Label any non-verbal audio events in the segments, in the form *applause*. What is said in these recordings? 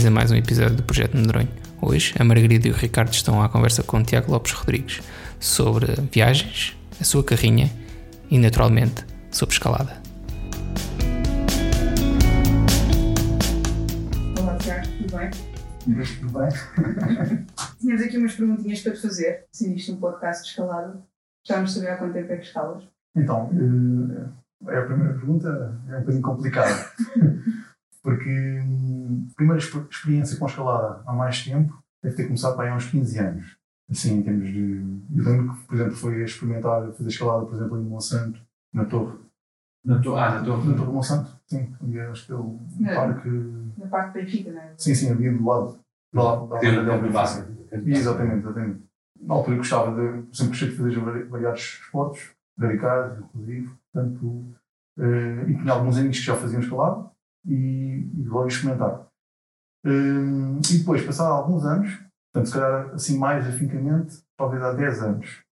bem-vindos a mais um episódio do Projeto Medronho. Hoje, a Margarida e o Ricardo estão à conversa com o Tiago Lopes Rodrigues sobre viagens, a sua carrinha e, naturalmente, sobre escalada. Olá, Tiago, tudo bem? Tudo bem? *laughs* Tínhamos aqui umas perguntinhas para te fazer, se isto um podcast de escalada. Estamos a saber há quanto tempo é que escalas? Então, eh, é a primeira pergunta é um bocadinho complicada. *laughs* Porque hum, a primeira exper- experiência com escalada há mais tempo deve ter começado para aí há uns 15 anos. Assim, em termos de. Eu lembro que, por exemplo, foi a experimentar fazer escalada, por exemplo, em Monsanto, na Torre. Na tua, ah, na tua. Na Torre de Monsanto, sim. Ali acho que é o É. parque. Na parte da Benfica, não é? Sim, sim, havia do lado. Da, da, da, Dentro da, da base. Exatamente, exatamente. Na altura gostava de, sempre gostei de fazer vari- variados esportes, radicais, inclusive, portanto, eh, e tinha alguns amigos que já faziam escalada e, e logo experimentar. Eh, e depois, passado alguns anos, portanto, se calhar assim mais afincamente, talvez há 10 anos,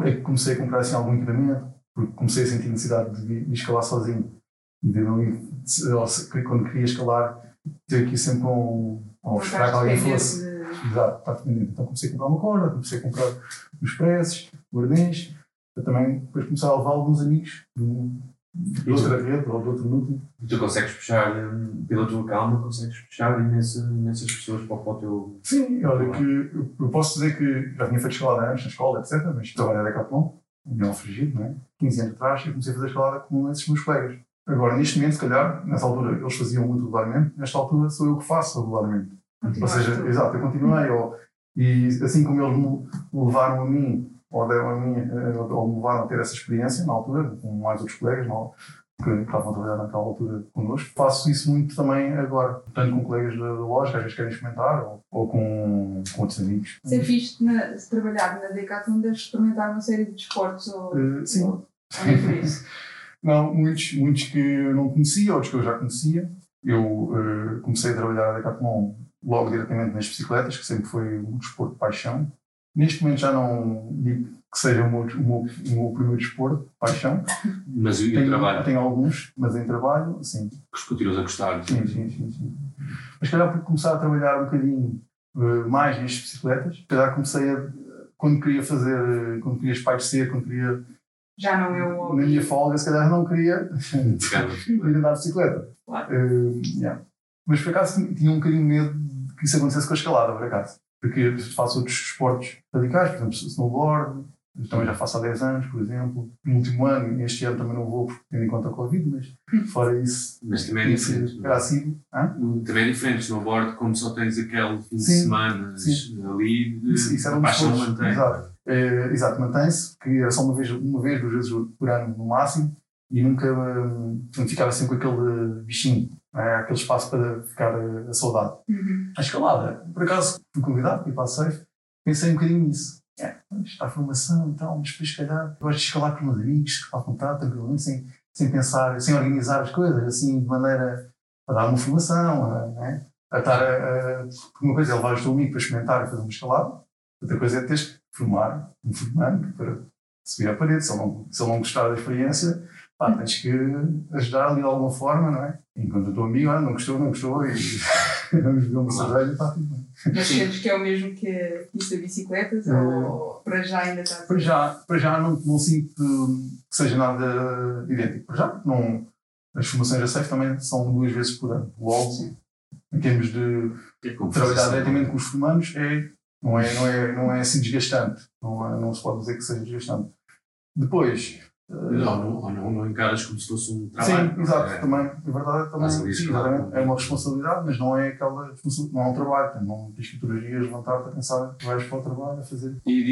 é que comecei a comprar assim algum equipamento, porque comecei a sentir necessidade de, de escalar sozinho. De não ir, quando queria escalar, ter ir sempre com, ou esperar que alguém fosse. Exato, está dependente. Então comecei a comprar uma corda, comecei a comprar os presses, guardens, também depois começar a levar alguns amigos rede ou de outro. E tu consegues puxar, hum, pela tua calma, consegues puxar imensa, imensas pessoas para, o- para o teu. Sim, olha que eu, eu posso dizer que já tinha feito escalada antes na escola, etc., mas trabalhei na Decathlon, União Frigido, não é? 15 anos atrás, eu comecei a fazer escalada com esses meus colegas. Agora, neste momento, se calhar, nessa altura eles faziam muito regularmente, nesta altura sou eu que faço regularmente. Ou seja, exato, eu continuei, ou, e assim como eles me me levaram a mim, ou deram a mim, eh, ou me levaram a ter essa experiência na altura, com mais outros colegas não, que estavam a trabalhar naquela altura connosco, faço isso muito também agora, tanto com colegas da, loja, que às vezes querem experimentar, ou, ou com, com outros amigos. Se é fixe na, se trabalhar na Decathlon, deves experimentar uma série de desportos ou... Eh, sim. ou, por isso. *laughs* Não, muitos, muitos que eu não conhecia, outros que eu já conhecia. Eu eh, comecei a trabalhar a Decathlon logo diretamente nas bicicletas, que sempre foi um desporto de paixão. Neste momento já não digo que seja o meu, o meu, o meu primeiro desporto de paixão. Mas o, e Tenho, trabalho, tenho alguns, mas em trabalho, sim. que continuas a gostar. Sim, sim, sim, sim. Mas se calhar por começar a trabalhar um bocadinho eh, mais nas bicicletas, se calhar comecei a, quando queria fazer, quando queria espairecer, quando queria, Já não é um na minha folga, se calhar não queria ir *laughs* andar de bicicleta. Claro. Eh, yeah. Mas por acaso tinha- tinha um bocadinho medo de que isso acontecesse com a escalada, por acaso. Porque faço outros esportes radicais, por exemplo, snowboard, eu também já faço há 10 anos, por exemplo. No último ano, este ano também não vou, porque tendo em conta a Covid, mas fora isso, Mas também é diferente. era assim. Hã? Também é diferente. Snowboard, como só tens aquele fim de Sim, semana ali, Isso, isso era a um paixão mantém. Exato, Eh, exato mantém-se, que era só uma vez, uma vez, duas vezes por ano no máximo, e nunca hum, ficava sempre com aquele bichinho, é? aquele espaço para ficar eh, a saudade. Uhum. A escalada, por acaso fui convidado ir para a Safe, pensei um bocadinho nisso. É, está a formação e tal, mas depois, se calhar, eu gosto de escalar com os meus amigos, à vontade, tranquilamente, sem, sem pensar, sem organizar as coisas, assim, de maneira a dar uma formação, a, né? a estar a, a. Uma coisa é levar o teu amigo para experimentar e fazer uma escalada, outra coisa é teres que formar um formando para subir à parede. Se ele não, se ele não gostar da experiência, pá, tens que ajudar ali de alguma forma, não é? Enquanto o teu amigo, ah, não gostou, não gostou, e *laughs* vamos beber uma cerveja, está tudo bem. Mas sentes que é o mesmo que isso da bicicleta? Eh, Ou para já ainda está... Para já, para já não, não sinto que seja nada idêntico. Para já, não, as formações da SAFE também são duas vezes por ano. Logo, em termos de Que é trabalhar diretamente com os formandos, é, não, é, não, é, não é assim desgastante. Não, é- não se pode dizer que seja desgastante. Depois. Não, ou não, não encaras como se fosse um trabalho. Sim, exato, É. também, a verdade é também, Faz ali sim, é uma responsabilidade, mas não é aquela responsabilidade, não é um trabalho, não tens que dias levantar-te a pensar que vais para o trabalho a fazer. E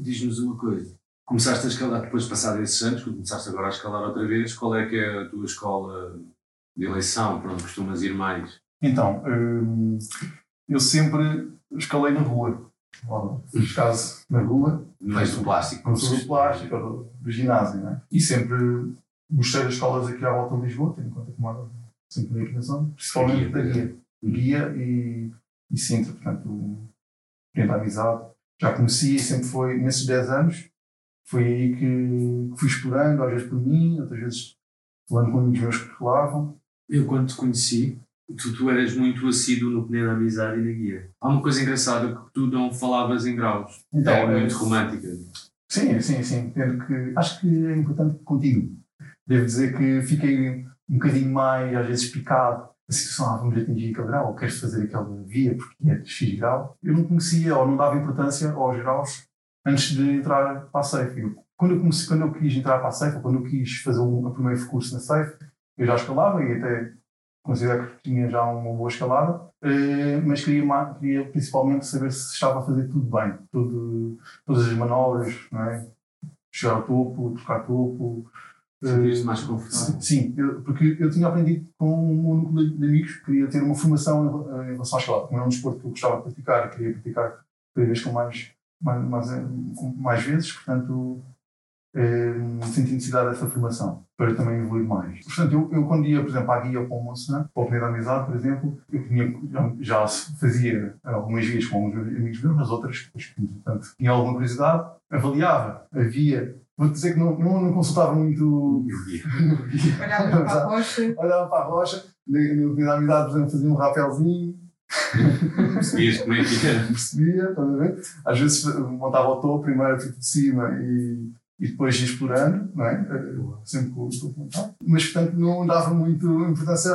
diz-nos uma coisa. Começaste a escalar depois de passar esses anos, começaste agora a escalar outra vez, qual é que é a tua escola de eleição, para onde costumas ir mais? Então, hum, eu sempre escalei na rua. Ora, Fiz caso na rua, Não és do plástico. não sou do plástico ou do, ginásio, né? E sempre gostei das escolas aqui à volta de Lisboa, tendo em conta que moro sempre na zona, principalmente da guia. Guia e, e Sintra, portanto, Frente à Amizade. Já conheci e sempre foi, nesses 10 anos, foi aí que, que fui explorando, às vezes por mim, outras vezes falando com amigos meus que rolavam. Eu, quando te conheci, tu, tu eras muito assíduo no Penê da Amizade e na guia. Há uma coisa engraçada que tu não falavas em graus. Então, é muito romântica. Sim, sim, sim. Entendo que, acho que é importante continue. Devo dizer que fiquei um bocadinho mais, às vezes, picado. A situação, ah, vamos atingir aquele grau, ou queres fazer aquela via porque é de X grau. Eu não conhecia ou não dava importância aos graus antes de entrar para a SAFE. Quando eu, comecei, quando eu quis entrar para a SAFE, ou quando eu quis fazer um, o primeiro curso na SAFE, eu já escalava e até considero que tinha já uma boa escalada, eh, mas queria, queria principalmente saber se estava a fazer tudo bem, tudo, todas as manobras, não é? chegar ao topo, trocar topo. Sentiste eh, mais confortável? Sim, eu- porque eu tinha aprendido com um núcleo de- de amigos que queria ter uma formação em, em relação à escalada. Como era um desporto que eu gostava de praticar, queria praticar cada vez com mais, mais, mais, eh, mais vezes, portanto eh, senti necessidade dessa formação para também evoluir mais. Portanto, eu, eu quando ia, por exemplo, à guia ou para o Monsanto, para o Penha da Amizade, por exemplo, eu tinha, já, já fazia algumas vias com alguns amigos meus, mas outras, portanto, tinha alguma curiosidade, avaliava, havia. Vou dizer que não, não, não consultava muito. *laughs* Olhava para a rocha, olhava para a rocha, da amizade, por exemplo, fazia um rapelzinho, Percebias como é que era? percebia, estás a ver? Às vezes montava o topo, primeiro fico de cima e, e depois explorando, não é? Sempre com o topo montado. Mas, portanto, não dava muito importância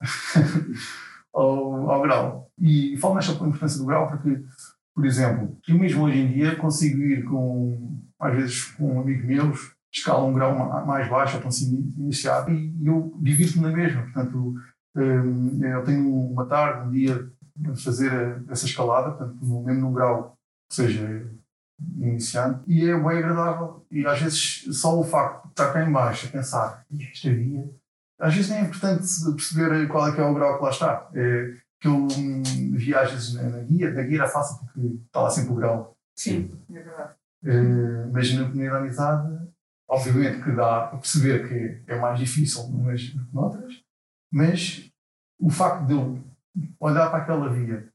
*laughs* ao, ao grau. E falo mais sobre a importância do grau porque, por exemplo, eu mesmo hoje em dia consigo ir com, às vezes, com amigos meus, escala um grau ma- mais baixo, ou estão assim iniciado, e eu divirto-me na mesma. Portanto, hum, eu tenho uma tarde, um dia, de fazer essa escalada, portanto, mesmo num grau que seja iniciante, e é bem agradável. E às vezes só o facto de estar cá em baixo a pensar, "Ih, esta via, às vezes nem é importante perceber qual é que é o grau que lá está. É, que eu hum, via às vezes na, guia, na guia era fácil porque está lá sempre o grau. sim, é verdade. Eh, mas na primeira amizade, obviamente que dá a perceber que é mais difícil umas do que noutras, mas o facto de eu olhar para aquela via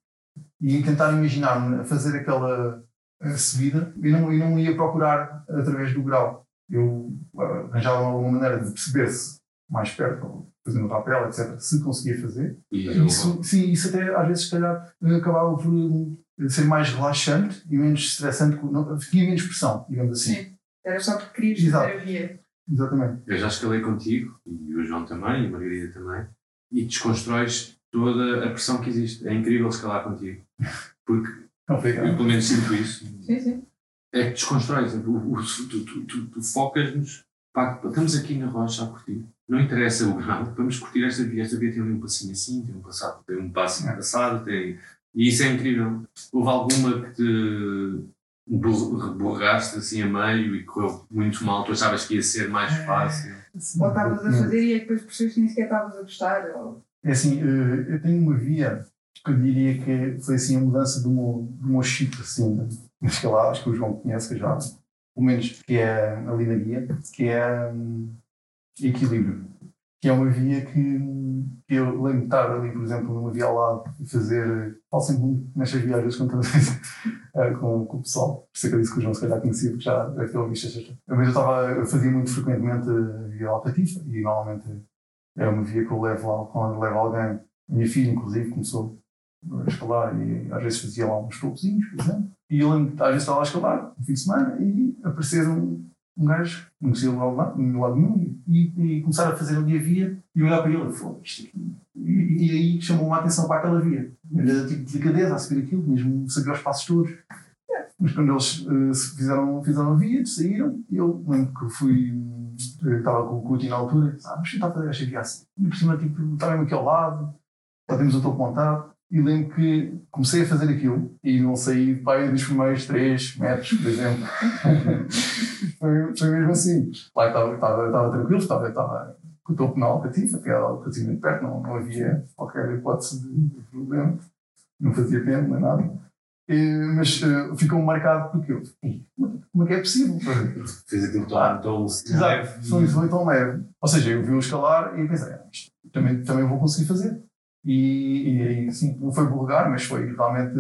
e tentar imaginar-me a fazer aquela eh, subida, eu não, eu não ia procurar através do grau. Eu eh, arranjava alguma maneira de perceber se mais perto, fazendo rapel, etc., se conseguia fazer. E Isso, sim, isso até às vezes, se calhar, acabava por eh, ser mais relaxante e menos estressante, não- tinha menos pressão, digamos assim. Sim. Era só porque querias Exato. fazer a via. Exatamente. Eu já escalei contigo, e o João também, e a Margarida também, e desconstróis toda a pressão que existe. É incrível escalar contigo. Porque eu, pelo menos, sinto isso. Sim, sim. É que desconstróis. Tu, tu, tu, tu focas-nos. Pá, estamos aqui na rocha a curtir. Não interessa o grau, vamos curtir esta via. Esta via tem ali um passinho assim, tem um, passado, tem um passo É. passado, tem. E isso é incrível. Houve alguma que te bor- borraste assim a meio e correu muito mal? Tu achavas que ia ser mais fácil? Sim, Ou estavas a fazer e aí depois percebes que nem sequer estavas a gostar. Ou... É assim, eh, eu tenho uma via que diria que foi assim a mudança do meu, do meu chip assim, nas escaladas, que o João conhece, que já, pelo menos que é ali na guia, que é hum, equilíbrio. Que é uma via que, que eu lembro de estar ali, por exemplo, numa via ao lado e fazer. Falo sempre muito nestas viagens com, *laughs* eh, com, com o pessoal. Por isso é que eu disse que o João se calhar conhecia, porque já deve ter ouvido estas. Mas eu, estava, eu fazia muito frequentemente a via Alcatifa e normalmente é uma via que eu levo lá quando levo alguém. Minha filha, inclusive, começou a escalar e às vezes fazia lá uns topozinhos, por exemplo. E eu lembro que às vezes estava a escalar, no fim de semana, e aparecer um, um gajo, logo lá, no lado nenhum, e, e começar a fazer ali a via e olhar para ele e falou, isto aqui. E, e aí chamou-me a atenção para aquela via. Era tipo de delicadeza a subir aquilo, mesmo sabia os passos todos. Mas quando eles eh, se fizeram, fizeram a via, saíram, e eu lembro que fui. eu Estava com o Cuti na altura, e disse, ah, vamos tentar fazer esta via assim. E por cima, tipo, está mesmo aqui ao lado, já temos o topo montado. E lembro que comecei a fazer aquilo e não saí de pai dos primeiros 3 metros, por exemplo. *laughs* foi, foi mesmo assim. Lá estava, tranquilo, estava, com o topo na alcativa, que era relativamente perto, não, não havia qualquer hipótese de, problema. Não fazia pena, nem nada. Mas eh, ficou marcado porque eu, "Ih, como é que é possível? Fez aquilo tão, tão Exato, são isso foi tão leve. Ou seja, eu vi-o escalar e pensei, "Ah, também, também vou conseguir fazer. E, e aí, sim, não foi vulgar, mas foi realmente.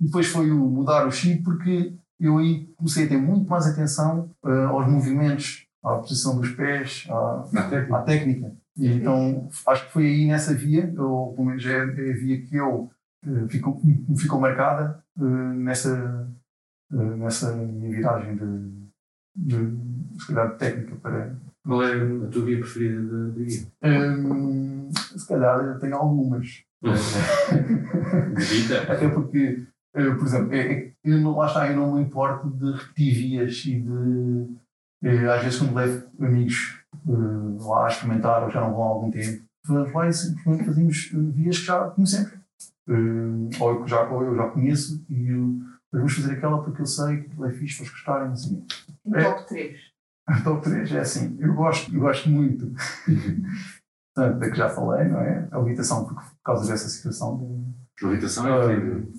E depois foi o mudar o chip, porque eu aí comecei a ter muito mais atenção eh, aos movimentos, à posição dos pés, à, à técnica. E então acho que foi aí nessa via, ou pelo menos é a via que eu eh, ficou, me ficou marcada eh, nessa, nessa minha viragem de, de, de técnica para. Qual é a tua via preferida de, de via? Hum, se calhar eu tenho algumas. *laughs* Até porque, eh, por exemplo, é, é, eu não, lá está, eu não me importo de repetir vias e de. eh, às vezes, quando levo amigos eh, lá a experimentar ou já não vão há algum tempo, vamos lá e simplesmente fazemos vias que já conhecemos. Ou, eu já, ou eu já conheço e eu, vamos fazer aquela porque eu sei que aquilo é fixe, para gostarem. Assim. Um É. top 3. A *laughs* top 3 é assim, eu gosto, eu gosto muito portanto, da que já falei, não é? A habitação, por, causa dessa situação de Gravitação é Ah, equilíbrio.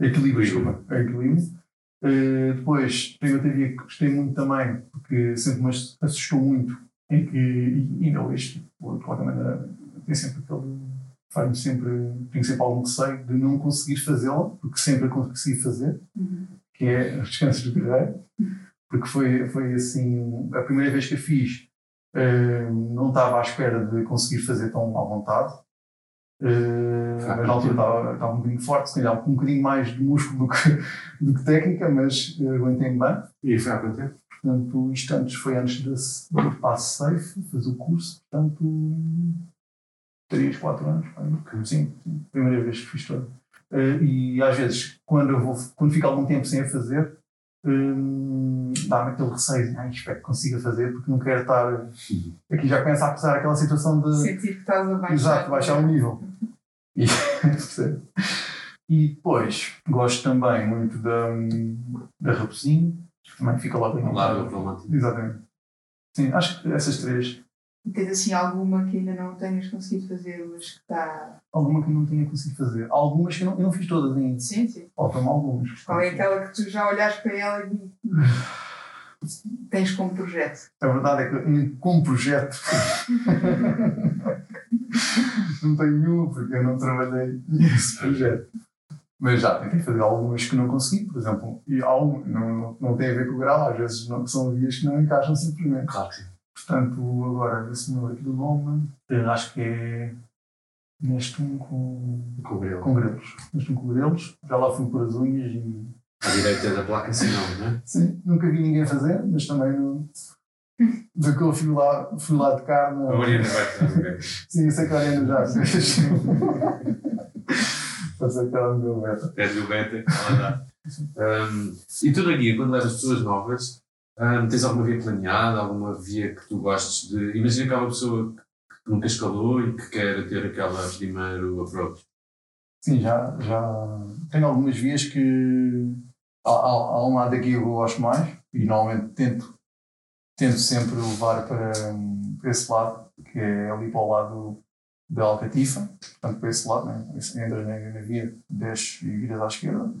equilíbrio, desculpa, é equilíbrio. Eh, depois, tem outra via que gostei muito também, porque sempre me assustou muito, em que, e ainda hoje, tipo, de qualquer maneira, tem sempre aquele. faz-me sempre. tenho sempre algum receio de não conseguir fazê-la, porque sempre a consegui fazer, Uhum. que é os descansos do guerreiro, porque foi, foi assim, a primeira vez que a fiz, eh, não estava à espera de conseguir fazer tão à vontade. Ah, mas na altura estava, estava um bocadinho forte, se calhar um bocadinho mais de músculo do que, *laughs* do que técnica, mas eh, aguentei-me bem. E foi há quanto tempo? Portanto, isto antes foi antes desse do passo safe, fazer o curso, portanto, 3, 4 anos. Sim, sim, primeira vez que fiz todo. Eh, e às vezes, quando, eu vou, quando fico algum tempo sem a fazer, hum, dá-me aquele receio, ah, espero que consiga fazer, porque não quero estar. Aqui já começa a pesar aquela situação de. Sentir que estás a baixar. Exato, baixar o nível. *laughs* E, e depois, gosto também muito da, da Raposinho, que também fica logo em Ao lado do romântico. Exatamente. Sim, acho que essas três. E tens assim alguma que ainda não tenhas conseguido fazer, mas que está. Alguma que não tinha conseguido fazer. Algumas que eu não, eu não fiz todas ainda. Sim, sim. Faltam algumas. Qual é aquela que tu já olhas para ela e tens como projeto? A verdade é que como projeto *laughs* não tenho nenhuma porque eu não trabalhei nesse projeto. Mas já tentei fazer algumas que não consegui, por exemplo, e há um, não, não, não tem a ver com o grau, às vezes não, são vias que não encaixam simplesmente. Claro que sim. Portanto, agora, esse meu aqui do eu acho que é neste um com, Com o grelo. com grelos. Neste um com grelos, já lá fui por as unhas e À direita da placa sinal, não é? Sim, nunca vi ninguém fazer, mas também não. Do que eu fui lá, fui lá de. Não... A Mariana vai fazer. *laughs* Sim, eu sei que a Ariana já fez. Ser que ela me deu beta. Pede o beta, ela dá. Um, e tu na guia, quando levas pessoas novas, um, tens alguma via planeada, alguma via que tu gostes de. Imagina aquela pessoa que nunca escalou e que quer ter aquela primeiro approach. Sim, já, já tenho algumas vias que há, um lado daqui que eu gosto mais e normalmente tento, tento sempre levar para, para esse lado, que é ali para o lado da Alcatifa, portanto para esse lado, né? Entras na, na via, desces e viras à esquerda.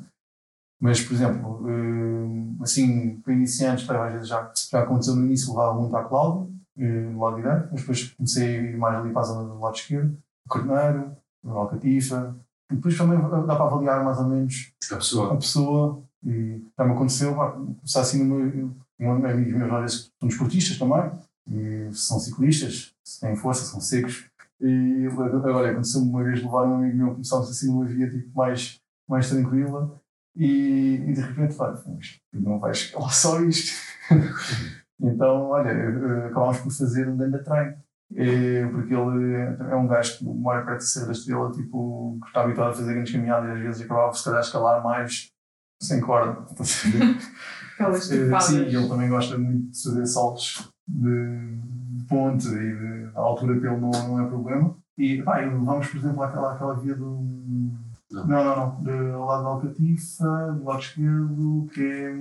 Mas, por exemplo, hum, assim, para iniciantes, claro, às vezes já, já aconteceu no início, levava muito à Cláudia, eh, do lado direito, mas depois comecei a ir mais ali para a zona do lado esquerdo, Corneiro, Alcatifa, e depois também dá para avaliar mais ou menos A a pessoa. pessoa e já me aconteceu começar assim no meu, um amigos meus às vezes são desportistas também e são ciclistas, têm força, são secos e agora aconteceu-me uma vez levar um amigo meu começámos assim numa via tipo mais, mais tranquila e, e de repente vai, isto não vai escalar só isto então olha, eh, acabámos por fazer um grande treino eh, porque ele é um gajo que mora perto de Serra da Estrela, tipo, que está habituado a fazer grandes caminhadas e às vezes acabava se calhar a escalar mais sem corda. *laughs* Aquelas Eh. Sim, e ele também gosta muito de fazer saltos de, de ponte e de, a altura ele não, não é problema. E pá, vamos, por exemplo, àquela, àquela via do. Não. Não, não. Do lado da Alcatifa, do lado esquerdo, que é.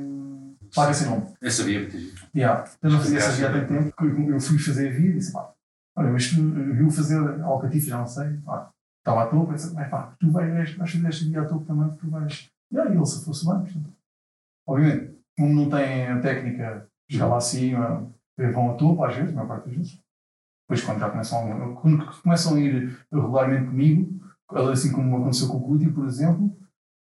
Paga sem nome. Essa via é muito giro. Yeah. Eu não fazia essa via há tanto tempo, porque eu fui fazer a via e disse, pá, olha, mas tu viu fazer Alcatifa, já não sei, pá, estava à toa, pensei, pá, tu vais, vais fazer esta via à toa também, tu vais. E aí ele se fosse bem, portanto. Obviamente, como não tem a técnica de chegar lá acima, vão à toa, às vezes, a maior parte das vezes. Depois, quando já começam, quando começam a ir regularmente comigo, assim como aconteceu com o Cudi, por exemplo,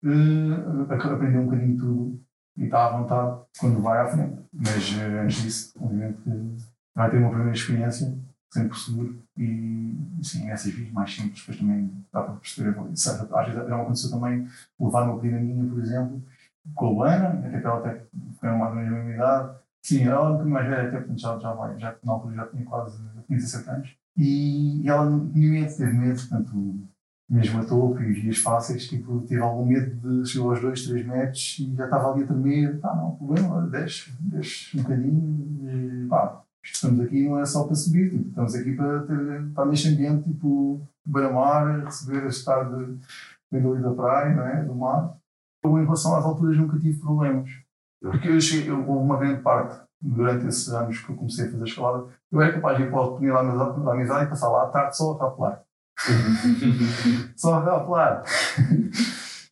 eh, aprendeu um bocadinho tudo e está à vontade quando vai à frente. Mas eh, antes disso, obviamente, que vai ter uma primeira experiência, sempre seguro e sim, essas vias mais simples, depois também dá para perceber. Sabe, às vezes já aconteceu também levar uma prima minha, por exemplo, com a Luana, até que ela até foi mais ou menos a mesma idade. Sim, ela é um bocadinho mais velha, até portanto já, já vai, já, na altura já tinha quase 17 anos. E ela tinha medo, teve medo, portanto, mesmo a topo e vias fáceis, tipo, tive algum medo de chegar aos 2, 3 metros e já estava ali a tremer. Pá, não, problema, desce, desce um bocadinho e pá, estamos aqui não é só para subir, tipo, estamos aqui para ter, estar neste ambiente, tipo, beira-mar, receber este estar de, ali da praia, não é? do mar. Eu, em relação às alturas, nunca tive problemas. Porque eu cheguei, eu, uma grande parte, durante esses anos que eu comecei a fazer escalada, eu era capaz de ir para a oportunidade da amizade e passar lá à tarde só a rapelar. *laughs* só a rapelar.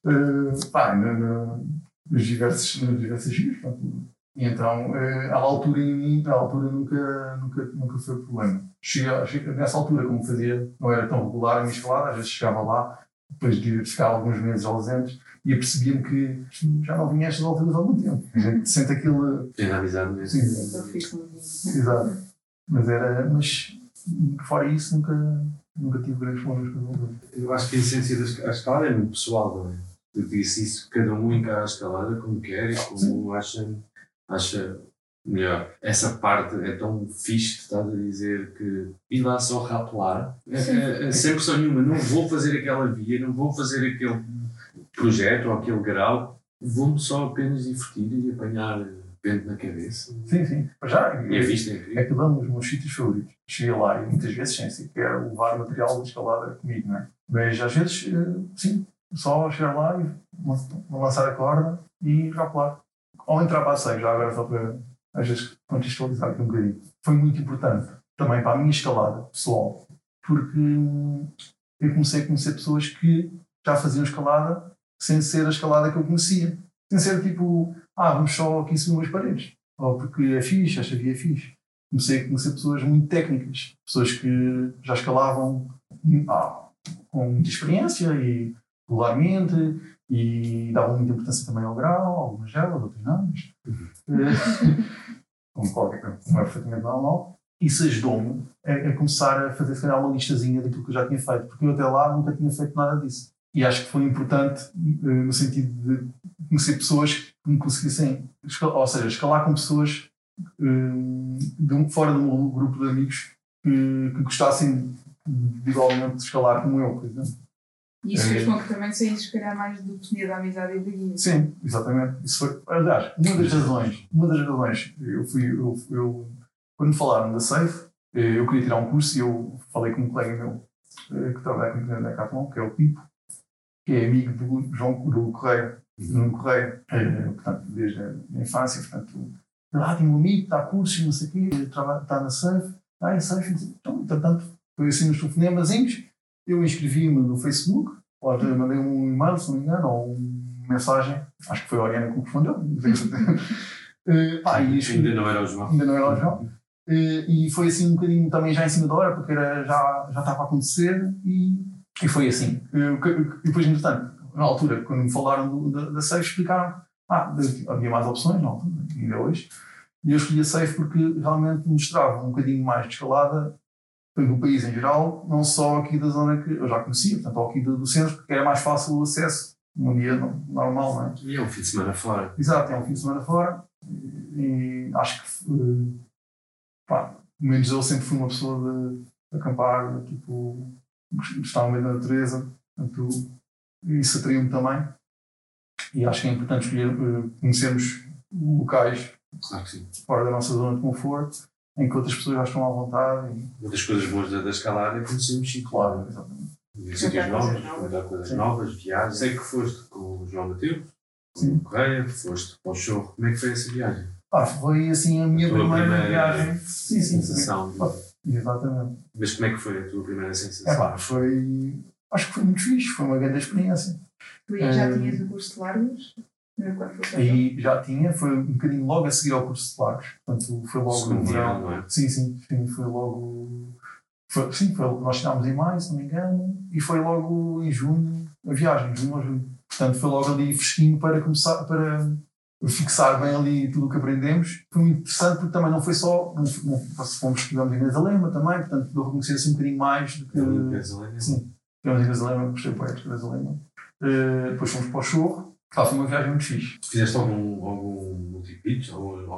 uh, pá, no, no, nos diversos, nos diversos dias, e então, uh, à altura em mim, à altura nunca, nunca, nunca foi problema. Cheguei, cheguei, nessa altura, como fazia, não era tão regular a minha escalada, às vezes chegava lá, depois de ficar alguns meses ausentes, e apercebia-me que já não vinha a estas alturas há algum tempo. A gente sente aquilo. Tem amizade mesmo. Sim, exato. Mas era. Mas fora isso, nunca, nunca tive grandes problemas com o Eu acho que a essência da escalada é muito pessoal, não é? Eu disse isso, cada um encara a escalada como quer e como acha, acha melhor. Essa parte é tão fixe que estás a dizer que ir lá só rapelar, é, é, é, sem pressão nenhuma, não vou fazer aquela via, não vou fazer aquele projeto ou aquele grau, vou-me só apenas divertir e apanhar vento na cabeça. Sim, sim. Já, e a vista é incrível. É que dão os meus sítios favoritos. Cheguei lá e muitas vezes sem sequer levar material de escalada comigo, não é? Mas às vezes, eh, sim, só chegar lá e lançar a corda e rapelar. Ou entrar para a seio, já agora só para, às vezes, contextualizar aqui um bocadinho. Foi muito importante também para a minha escalada pessoal, porque eu comecei a conhecer pessoas que já faziam escalada sem ser a escalada que eu conhecia. Sem ser tipo, ah, vamos só aqui subir umas paredes. Ou porque é fixe, esta via é fixe. Comecei a conhecer pessoas muito técnicas, pessoas que já escalavam ah, com muita experiência e regularmente e davam muita importância também ao grau, algumas delas, outras não, mas, uhum. *laughs* como, qualquer, como é perfeitamente normal. Isso ajudou-me a, a, começar a fazer, se calhar, uma listazinha daquilo que eu já tinha feito, porque eu até lá nunca tinha feito nada disso. E acho que foi importante uh, no sentido de conhecer pessoas que me conseguissem, ou seja, escalar com pessoas de um, fora do meu grupo de amigos que, que gostassem de igualmente escalar como eu, por exemplo. E isso fez com que também saísse, se calhar, mais do definir da amizade e da guia. Sim, exatamente. Isso foi, aliás, uma das razões, uma das razões, eu fui, eu, eu quando me falaram da Safe, eh, eu queria tirar um curso e eu falei com um colega meu que trabalha comigo na Decathlon, que é o Pipo, que é amigo do João do Correia, uhum. Correia, é, portanto, desde a infância, portanto, lá tem um amigo, está a curso, não sei o quê, está na Surf, ah, é Surf, então, portanto, foi assim nos telefonemazinhos, eu inscrevi-me no Facebook, ou mandei um e-mail, se não me engano, ou uma mensagem, acho que foi a Oriana que me respondeu, uh, pá, e ainda não era o João. Ainda não era o João. Uh, e foi assim um bocadinho também já em cima da hora, porque era, já, já estava a acontecer e e foi assim. E depois, entretanto, na altura, quando me falaram da, da Safe, explicaram ah, havia mais opções, não, ainda hoje. E eu escolhi a Safe porque realmente mostrava um bocadinho mais de escalada do país em geral, não só aqui da zona que eu já conhecia, portanto, aqui do, do centro, porque era mais fácil o acesso num dia normal, não é? E é um fim de semana fora. Exato, é um fim de semana fora. E, e acho que, uh, pá, pelo menos eu sempre fui uma pessoa de, de acampar, tipo, no meio da natureza, portanto, isso atraiu-me também. E acho que é importante escolher, uh, conhecermos locais claro fora da nossa zona de conforto, em que outras pessoas já estão à vontade. E... Uma das coisas boas da, da escalada é conhecermos sítios. Claro, exatamente. Sítios novos, coisas novas, viagens. Sei que foste com o João Mateus, com o Correia, foste para o show. Como é que foi essa viagem? Ah, foi assim a minha a primeira, primeira, viagem. Sim, sim, sensação. Sim. Exatamente. Mas como é que foi a tua primeira sensação? É pá, foi. Acho que foi muito fixe, foi uma grande experiência. Tu aí já tinhas o curso de largos? E já tinha, foi um bocadinho logo a seguir ao curso de largos. Portanto, foi logo Segundo no verão. Não é? Sim, sim, sim, foi logo. Foi, sim, foi, nós chegámos em maio, se não me engano, e foi logo em junho, a viagem, junho a junho. Portanto, foi logo ali fresquinho para começar, para, fixar bem ali tudo o que aprendemos. Foi muito interessante porque também não foi só. Não, não, fomos estudamos em Grazalema também, portanto, deu a conhecer assim um bocadinho mais do que. Lá, Sim, estivemos em gostei do projeto de Grazalema. Uh, depois fomos para o Chorro. Ah, foi uma viagem muito fixe. Fizeste algum, algum multi-pitch?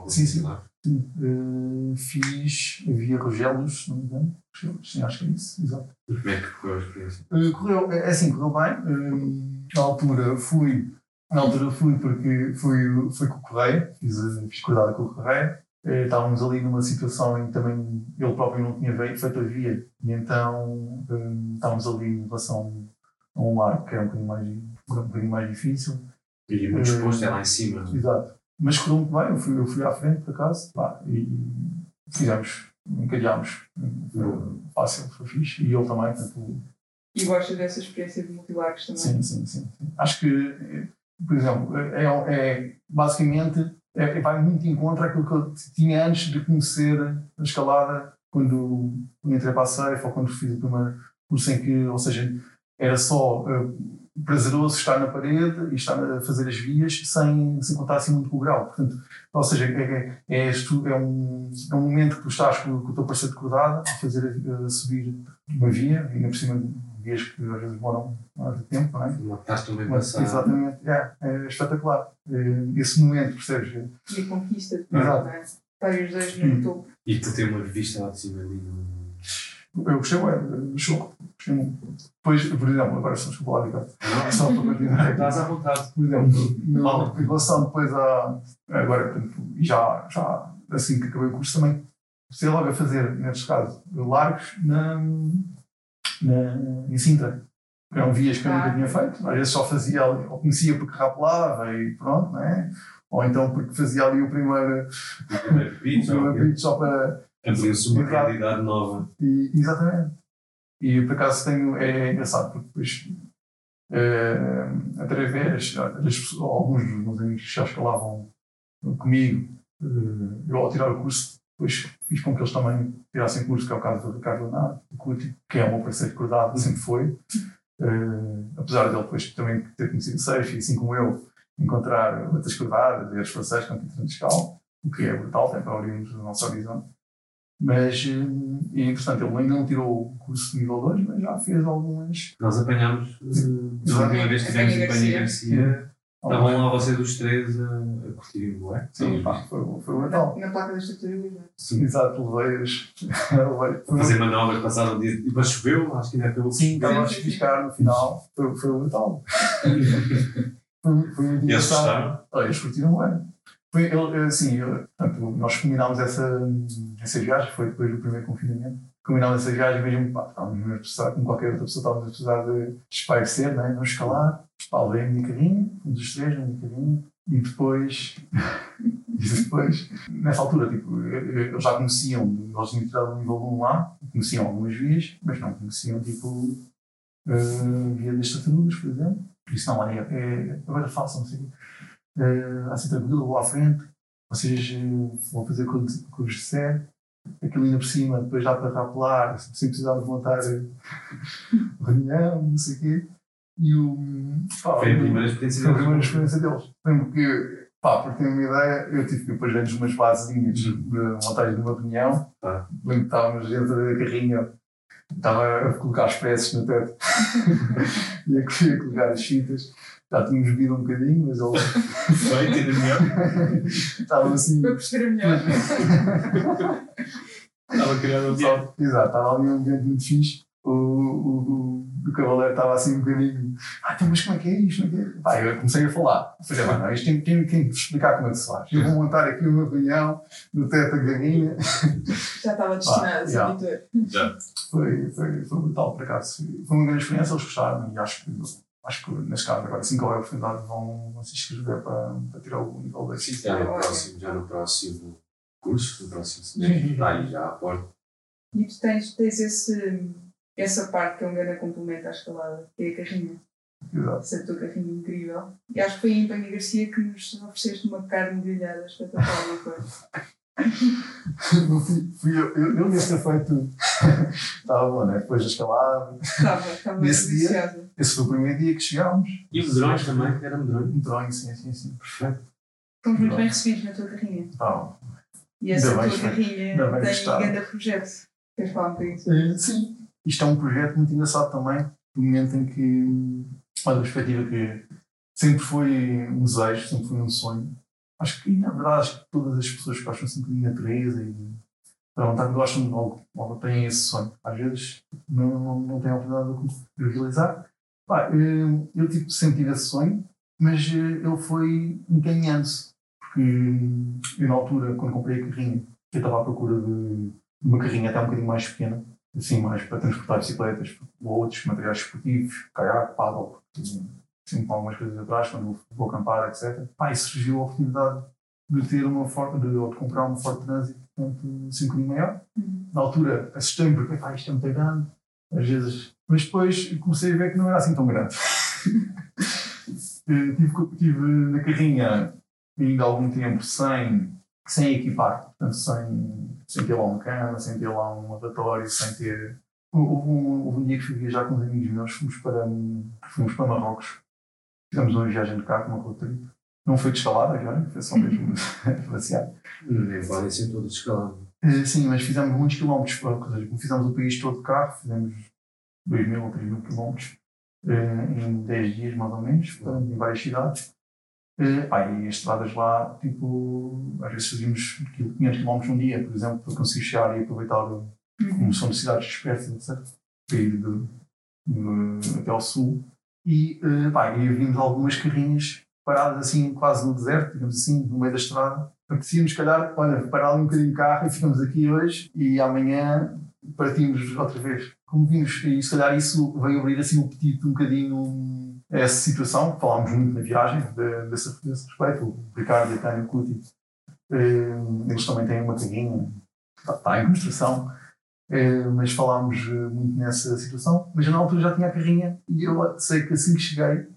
Sim, sim. Sim, uh, fiz. Havia Rogelos, se não me engano. Rogelos, Sim, acho que é isso, exato. Como é que correu a experiência? Uh, correu, é assim, correu bem. Na altura fui, na altura fui porque fui, fui com o Correia, fiz, fiz cuidado com o Correia. Uh, estávamos ali numa situação em que também ele próprio não tinha feito a via, e então uh, estávamos ali em relação a um lar que era um bocadinho mais, um bocadinho mais difícil. E muito Eh, exposto, é lá em cima. Exato. Mas correu muito bem, eu fui, eu fui à frente, por acaso, pá, e fizemos, encadeámos. Foi fácil, foi fixe. E ele também, portanto, E gosta dessa experiência de multilargos também. sim, sim, sim, sim. Acho que, eh, por exemplo, é, é basicamente é, vai muito em contra aquilo que eu tinha antes de conhecer a escalada quando, entrei para a Safe ou quando fiz o primeiro curso em que, ou seja, era só eh, prazeroso estar na parede e estar a fazer as vias sem, sem contar assim muito com o grau. Portanto, ou seja, é, é, é, estu- é um, é um momento que tu estás com, com o teu parceiro de cordada a fazer a, a subir uma via, ainda por cima de vias que às vezes demoram mais de tempo, não é? Uma estás também passar. exatamente, é, é espetacular. É, esse momento, percebes? E a conquista de Exato. não é? Estarem os dois no topo. E tu ter uma vista lá de cima ali no. Eu gostei do show. Gostei muito. Depois, por exemplo, agora lá, Ricardo. Não, Só para continuar. estás à vontade. Por exemplo, no, em relação depois a. Agora, portanto, já, já assim que acabei o curso também, comecei logo a fazer, neste caso, largos na, na, em Sintra. Eram vias que eu nunca Ah. tinha feito. Às vezes só fazia, ali- ou conhecia porque rapelava e pronto, não é? Ou então porque fazia ali o primeiro, O primeiro *laughs* o só para. abriu-se uma realidade nova. E, exatamente. E por acaso tenho, é engraçado, porque depois, eh, através das pessoas, alguns dos meus amigos que já escalavam comigo, eh, eu ao tirar o curso, depois fiz com que eles também tirassem curso, que é o caso do Ricardo Leonardo, que é o meu parceiro de cordado, *laughs* sempre foi. Eh, apesar dele depois também ter conhecido o Seixo, e assim como eu, encontrar outras cordadas e outros parceiros com treinamos escala, o que é brutal, tem para abrirmos o nosso horizonte. Mas, eh, e entretanto, ele ainda não tirou o curso de nível 2, mas já fez algumas. Nós apanhámos, uh, a última vez que Apanha em Penha Garcia. Garcia, estavam lá vocês os três a, a curtirem o bué. Sim, pá, foi, foi brutal. Na placa das tartarugas, não é? Sim. Exato, levei-as. *laughs* levei- A fazer manobras, passaram um dia e depois choveu, acho que ainda acabou por Sim, estava a despiscar no final. Foi, foi brutal. *laughs* foi, foi muito E gostaram? Olha, eles curtiram bem. Foi, ele, assim, eu- portanto, nós combinámos essa, essa viagem, foi depois do primeiro confinamento. Combinámos essa viagem mesmo, pá, estávamos a precisar, como qualquer outra pessoa, estávamos a precisar de espairecer, né? vamos escalar. Carrinha, fomos os três minha carrinha, e depois, *laughs* e depois, nessa altura, tipo, eles já conheciam, eles tinham tirado o nível 1 lá, conheciam algumas vias, mas não conheciam, tipo, uh, via das tartarugas, por exemplo. Isso não, é, é agora façam, o quê. Uh, assim tranquilo, vou à frente, vocês uh, vão fazer o que eu vos disser, aquilo ainda por cima, depois dá para rapelar, sem precisar de montar *laughs* reunião, não sei o quê. E o. pá, Foi a primeira experiência foi a deles. primeira experiência deles. Lembro que, pá, para ter uma ideia, eu tive que depois ver-lhes umas basezinhas de montagem de uma reunião. Tá. Lembro que estávamos dentro da carrinha, estava a colocar os peças no teto *laughs* e a a colocar as fitas. Já tínhamos bebido um bocadinho, mas ele *laughs* Feito, *laughs* ainda melhor. estava assim. Para perceber melhor. Estava criado um Exato, estava ali um ambiente muito fixe. O, o, o, o cavaleiro estava assim um bocadinho. Ah, então, mas como é que é isto? Como é que é? Pá, eu comecei a falar. Falei, "Mano, não, isto tem, tem, tem que explicar como é que se faz. Eu vou montar aqui uma reunião no teto da galinha. Já estava destinado a ser já. Já. Foi, foi, foi brutal, por acaso. Foi uma grande experiência, eles gostaram e acho que, acho que neste caso, agora, assim que houver oportunidade, vão, vão se inscrever para, para tirar o nível 2. Sim, já no próximo, já no próximo curso, no próximo semestre, está aí já à porta. E tu tens, tens esse, essa parte que é um grande complemento à escalada, que é a carrinha. Exato. Essa tua carrinha incrível. E acho que foi em Penha Garcia que nos ofereceste uma carne grelhada espetacular, não foi? Fui, fui eu, eu, eu nesse ter feito. *laughs* Estava bom, né? Depois da escalada. Estava, estava Nesse dia? Esse foi o primeiro dia que chegámos. E medrões também, era. Um drawing, sim, sim, sim. Perfeito. Fomos muito bem recebidos na tua carrinha. Ah, E essa tua carrinha tem está. grande projeto. Queres falar um bocadinho? Eh, sim, isto é um projeto muito engraçado também, do momento em que, uma perspectiva que sempre foi um desejo, sempre foi um sonho. Acho que, na verdade, acho que todas as pessoas que gostam sempre de natureza e para vontade gostam de algo, ou têm esse sonho. Às vezes não, não, não têm a oportunidade de o realizar. Pá, eh, eu tipo, sempre tive esse sonho, mas eh, ele foi encaminhando-se. Porque hum, eu, na altura, quando comprei a carrinha, eu estava à procura de uma carrinha até um bocadinho mais pequena, assim, mais para transportar bicicletas ou outros materiais esportivos, caiaque, paddle, sempre com algumas coisas atrás, quando vou acampar, etc. Pá, e surgiu a oportunidade de ter uma Ford, de, ou de comprar uma Ford Transit, portanto, assim, um bocadinho maior. Uhum. Na altura, assustei-me porque, pá, isto é muito grande, às vezes. Mas depois comecei a ver que não era assim tão grande. *laughs* Eh, tive, tive na carrinha ainda algum tempo sem, sem equipar, portanto, sem, sem ter lá uma cama, sem ter lá um lavatório, sem ter. Houve um, houve um dia que fui viajar com uns amigos meus, fomos para, fomos para Marrocos, fizemos uma viagem de carro, uma road trip. Não foi de escalada, já, foi só mesmo *laughs* passear. Nem podem ser todos escalados. Eh, Sim, mas fizemos muitos quilómetros, seja, como fizemos o país todo de carro, fizemos 2 mil ou 3 mil quilómetros eh, em 10 dias mais ou menos, portanto, em várias cidades. Eh, pá, e as estradas lá, tipo, às vezes fazíamos 500 km um dia, por exemplo, para conseguir chegar e aproveitar, o- como são de cidades dispersas, etc., para ir de- de- até ao sul. E, eh, pá, e vimos algumas carrinhas paradas assim, quase no deserto, digamos assim, no meio da estrada. Apetecia-nos, se calhar, olha, parar ali um bocadinho de carro e ficamos aqui hoje e amanhã partimos outra vez. Como vimos, e se calhar isso veio abrir assim o apetite um bocadinho essa situação. Falámos muito na viagem de, desse, desse respeito. O Ricardo e a Tânia Cuti, eh, eles também têm uma carrinha, está, está em construção. Eh, mas falámos eh, muito nessa situação. Mas eu, na altura já tinha a carrinha e eu sei que assim que cheguei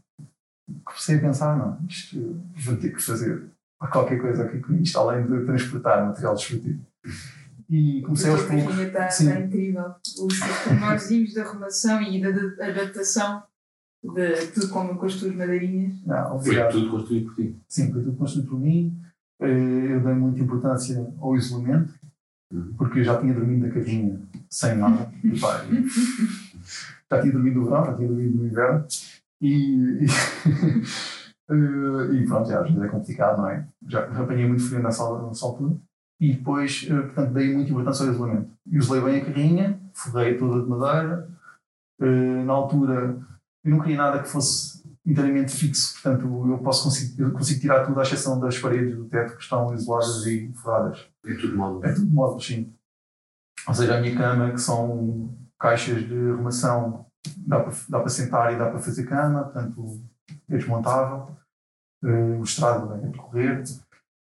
comecei a pensar, não, isto vou ter que fazer qualquer coisa aqui com isto, além de transportar material desportivo. E comecei a aos poucos. carrinha está está incrível. Os pormenorzinhos da arrumação e da adaptação de tudo com, com as tuas madeirinhas. Não, Foi obrigado. tudo construído por ti. Sim, foi tudo construído por mim. Eh, Eu dei muita importância ao isolamento, Uhum. porque eu já tinha dormido na carrinha sem nada. *laughs* E, pá, e- já tinha dormido no verão, já tinha dormido no inverno. E, e, *laughs* eh, e pronto, já, às vezes é complicado, não é? Já, já apanhei muito frio nessa, nessa altura. E depois, eh, portanto, dei muita importância ao isolamento. Isolei bem a carrinha, forrei toda de madeira. Na altura, eu não queria nada que fosse inteiramente fixo, portanto, eu posso conseguir, eu consigo tirar tudo, à exceção das paredes do teto que estão isoladas e forradas. É tudo mal. É tudo móveis, sim. Ou seja, a minha cama, que são caixas de arrumação, dá para, dá para sentar e dá para fazer cama, portanto, é desmontável. Eh, o estrado é de correr.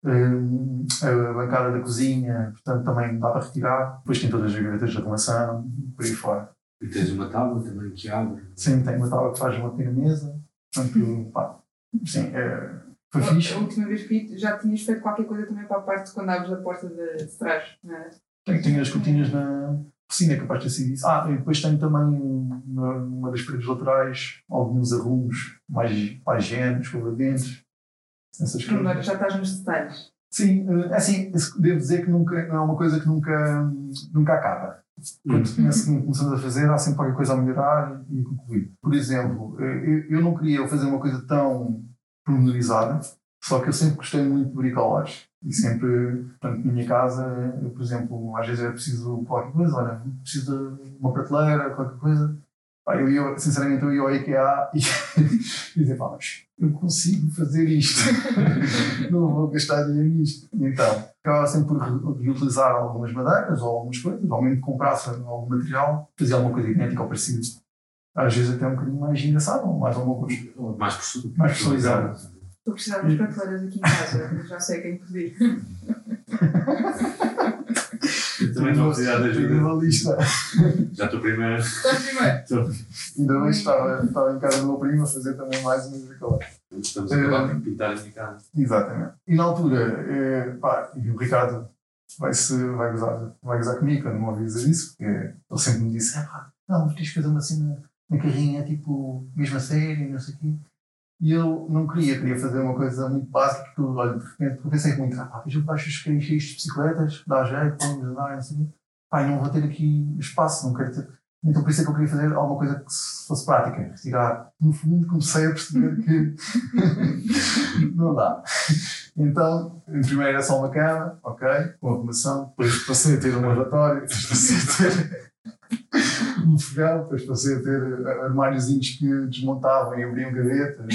Eh, a bancada da cozinha, portanto, também dá para retirar. Depois tem todas as gavetas de arrumação, por aí fora. E tens uma tábua também que abre. Sim, tem uma tábua que faz uma pequena mesa. Portanto, pá, sim, é, foi A- fixe. A última vez que já tinhas feito qualquer coisa também para a parte quando abres a porta de, de trás. Não é? Tenho, tenho as cortinas na piscina, é capaz de ter sido isso. Ah, e depois tenho também numa das paredes laterais alguns arrumos mais para a higiene, escova de dentes, essas coisas. Já estás nos detalhes. Sim, eh, é assim, devo dizer que nunca, não é uma coisa que nunca, nunca acaba. Quando começamos começamos a fazer, há sempre qualquer coisa a melhorar e a concluir. Por exemplo, eu, eu não queria fazer uma coisa tão pormenorizada, só que eu sempre gostei muito de bricolagem. E sempre, portanto, na minha casa, eu, por exemplo, às vezes é preciso qualquer coisa, olha, preciso de uma prateleira, qualquer coisa. Eu ia, sinceramente, eu ia ao IKEA e *laughs* dizia, pá, mas eu consigo fazer isto. *laughs* não vou gastar dinheiro nisto. Então, ficava sempre por re- reutilizar algumas madeiras ou algumas coisas, ou mesmo comprasse algum material, fazia alguma coisa idêntica ou parecida. Às vezes até um bocadinho mais engraçado, ou mais alguma coisa. Mais, Mais personalizado. Estou a precisar de umas prateleiras aqui em casa, já sei quem pedir. *laughs* Também estou a precisar de ajuda. Já estou primeiro. Está primeiro. Ainda bem que estava, estava em casa do meu primo a fazer também mais uma bricolagem. Estamos a acabar de pintar a minha casa. Exatamente. E na altura, eh, pá, e o Ricardo vai, -se, vai, gozar, vai gozar comigo quando me ouvi dizer isso, porque ele sempre me disse: ah, pá, não, mas tens de fazer uma cena na carrinha, tipo, mesmo a série, não sei o quê. E eu não queria, queria fazer uma coisa muito básica, eu, olha, de repente eu pensei muito, ah, pá, vejo baixos querem cheios de bicicletas, dá jeito, vamos andar, assim. Pá, e não vou ter aqui espaço, não quero ter. Então por isso é que eu queria fazer alguma coisa que fosse prática, retirar. No fundo comecei a perceber que *laughs* não dá. Então, primeiro era só uma cama, ok, com arrumação, depois passei a ter um lavatório, depois passei a ter um fogão, depois passei a ter armáriozinhos que desmontavam e abriam gavetas.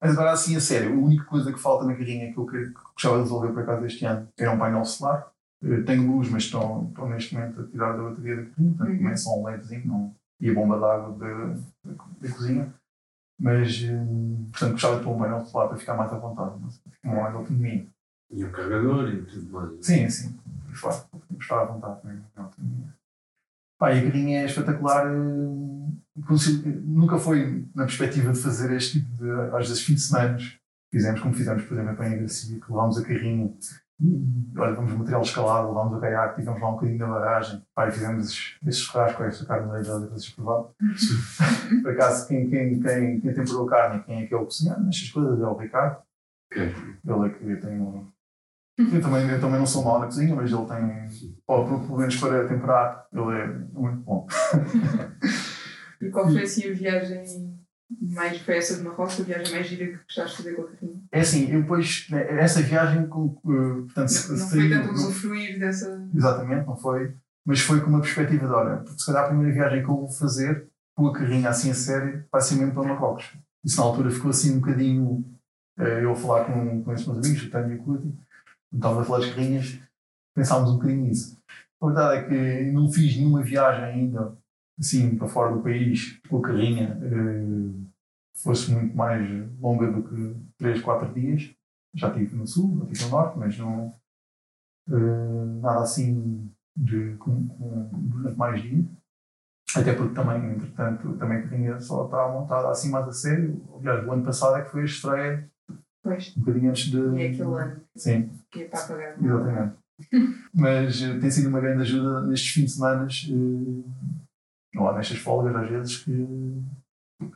Mas agora assim, a sério, a única coisa que falta na carrinha que eu que gostava de resolver por acaso este ano era um painel solar. Eu tenho luz, mas estão, estão neste momento a tirar da bateria da carrinha, portanto também é só um LEDzinho não, e a bomba d'água da, da, da cozinha. Mas, hum, portanto, gostava de pôr um painel solar para ficar mais à vontade, com mais autonomia. E o carregador e tudo mais. Sim, sim, de facto, gostava à vontade, não é? autonomia. Pá, e a carrinha é espetacular. consigo- Nunca foi na perspectiva de fazer este tipo de, às vezes, fim de semana. Fizemos como fizemos, por exemplo, em Gracia, que levámos a carrinha e, olha, vamos material escalado, levámos o caiaque, tivemos lá um bocadinho na barragem. Pá, e fizemos esses, com esta carne leitosa que vocês provaram. *laughs* por acaso, quem, quem, quem, quem temperou a carne e quem é que é o cozinhar nestas coisas é o Ricardo. Ok. Ele é que tem um. Eu também, eu também não sou mau na cozinha, mas ele tem. Ou pelo menos para temperar, ele é muito bom. E qual foi assim a viagem mais. Foi essa de Marrocos, a viagem mais gira que gostaste de fazer com a carrinha? É assim, eu depois, essa viagem, com, eh, portanto, Não, não foi tanto usufruir dessa. Exatamente, não foi. Mas foi com uma perspectiva de, olha, porque se calhar a primeira viagem que eu vou fazer com a carrinha assim a sério vai ser mesmo para Marrocos. Isso na altura ficou assim um bocadinho. eh, eu a falar com, com esses meus amigos, o Tânia e o Cuti, falar das carrinhas, pensámos um bocadinho nisso. A verdade é que não fiz nenhuma viagem ainda, assim, para fora do país, com a carrinha, eh, fosse muito mais longa do que 3, 4 dias. Já estive no sul, já estive no norte, mas não. eh, nada assim de, com, com, durante mais dias. Até porque também, entretanto, também a carrinha só está montada assim mais a sério. Aliás, o ano passado é que foi a estreia, Pois, um bocadinho antes de. é aquele ano Sim, que é para apagar. exatamente. *laughs* Mas eh, tem sido uma grande ajuda nestes fins de semana, eh, ou nestas folgas às vezes, que.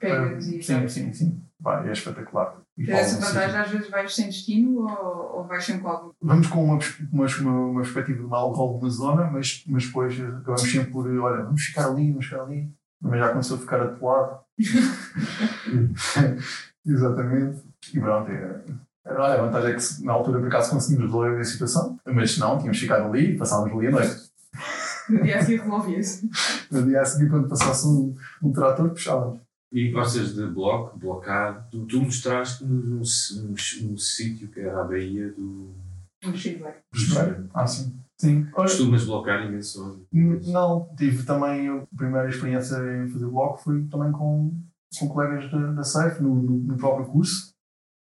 Pegas e Sim, sim, sim. Vai, é espetacular. E Tens essa falam, sim. vantagem, às vezes vais sem destino ou, ou vais com algum. Vamos com uma, uma, uma, perspectiva de uma, alguma zona, mas, mas depois acabamos sempre por, olha, vamos ficar ali, vamos ficar ali. Mas já começou a ficar atolado. *laughs* *laughs* Exatamente. E pronto, é, era, olha, a vantagem é que se- na altura por acaso conseguimos resolver a situação, mas se não, tínhamos ficado ali e passávamos ali a noite. No dia a seguir resolvia-se. *laughs* No dia a seguir, quando passasse um, um trator, puxávamos. E gostas de bloco, blocar? Tu, tu mostraste-nos um, um, um sítio que era a Baía do. Um cheio bem. Ah, sim. Sim. Costumas blocar imenso. Não, tive também a primeira experiência em fazer blog foi também com, com colegas da, da SAFE no, no, no próprio curso.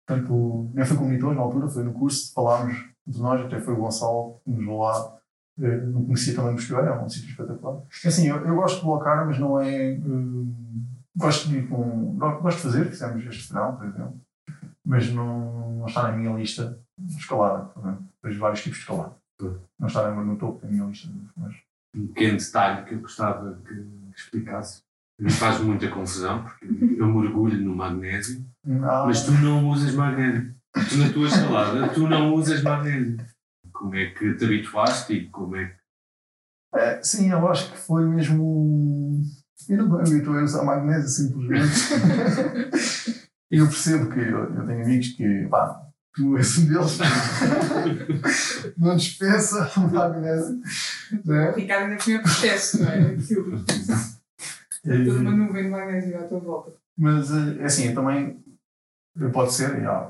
Portanto, nem foi com monitores na altura, foi no curso, falámos entre nós, até foi o Gonçalo que nos lá. Eh, Não conhecia também Moscoeira, é um sítio espetacular. Assim, eu, eu gosto de blocar, mas não é. hum, gosto de ir com. Gosto de fazer, fizemos este verão, por exemplo, mas não, não está na minha lista de escalada. por exemplo. Vejo vários tipos de escalada. Não está no, no topo da minha lista, mas Um pequeno detalhe que eu gostava que explicasse. Me faz muita confusão, porque eu mergulho no magnésio, Ah, mas tu não usas magnésio. Tu na tua escalada, tu não usas magnésio. Como é que te habituaste e como é que. é, sim, eu acho que foi mesmo. Eu não me habituei a usar magnésio simplesmente. *laughs* eu percebo que eu, eu tenho amigos que, pá, tu és um deles, *laughs* não dispensa o magnésio. Né? Ricardo ainda foi processo, não é? Aquilo. Toda uma nuvem de magnésio à tua volta. Mas, eh, é assim, eu também. Pode ser, e há,